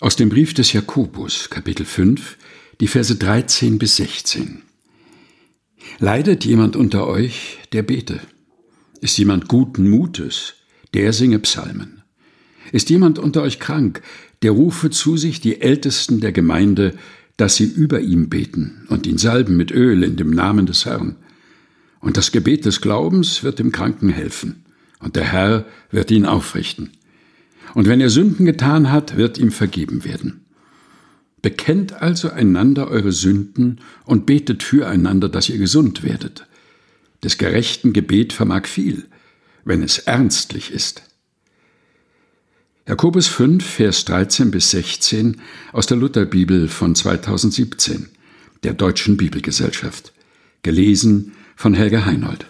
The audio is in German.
Aus dem Brief des Jakobus, Kapitel 5, die Verse 13 bis 16. Leidet jemand unter euch, der bete? Ist jemand guten Mutes, der singe Psalmen? Ist jemand unter euch krank, der rufe zu sich die Ältesten der Gemeinde, dass sie über ihm beten und ihn salben mit Öl in dem Namen des Herrn. Und das Gebet des Glaubens wird dem Kranken helfen, und der Herr wird ihn aufrichten. Und wenn er Sünden getan hat, wird ihm vergeben werden. Bekennt also einander eure Sünden und betet füreinander, dass ihr gesund werdet. Des gerechten Gebet vermag viel, wenn es ernstlich ist. Jakobus 5, Vers 13 bis 16 aus der Lutherbibel von 2017, der Deutschen Bibelgesellschaft. Gelesen von Helga Heinold.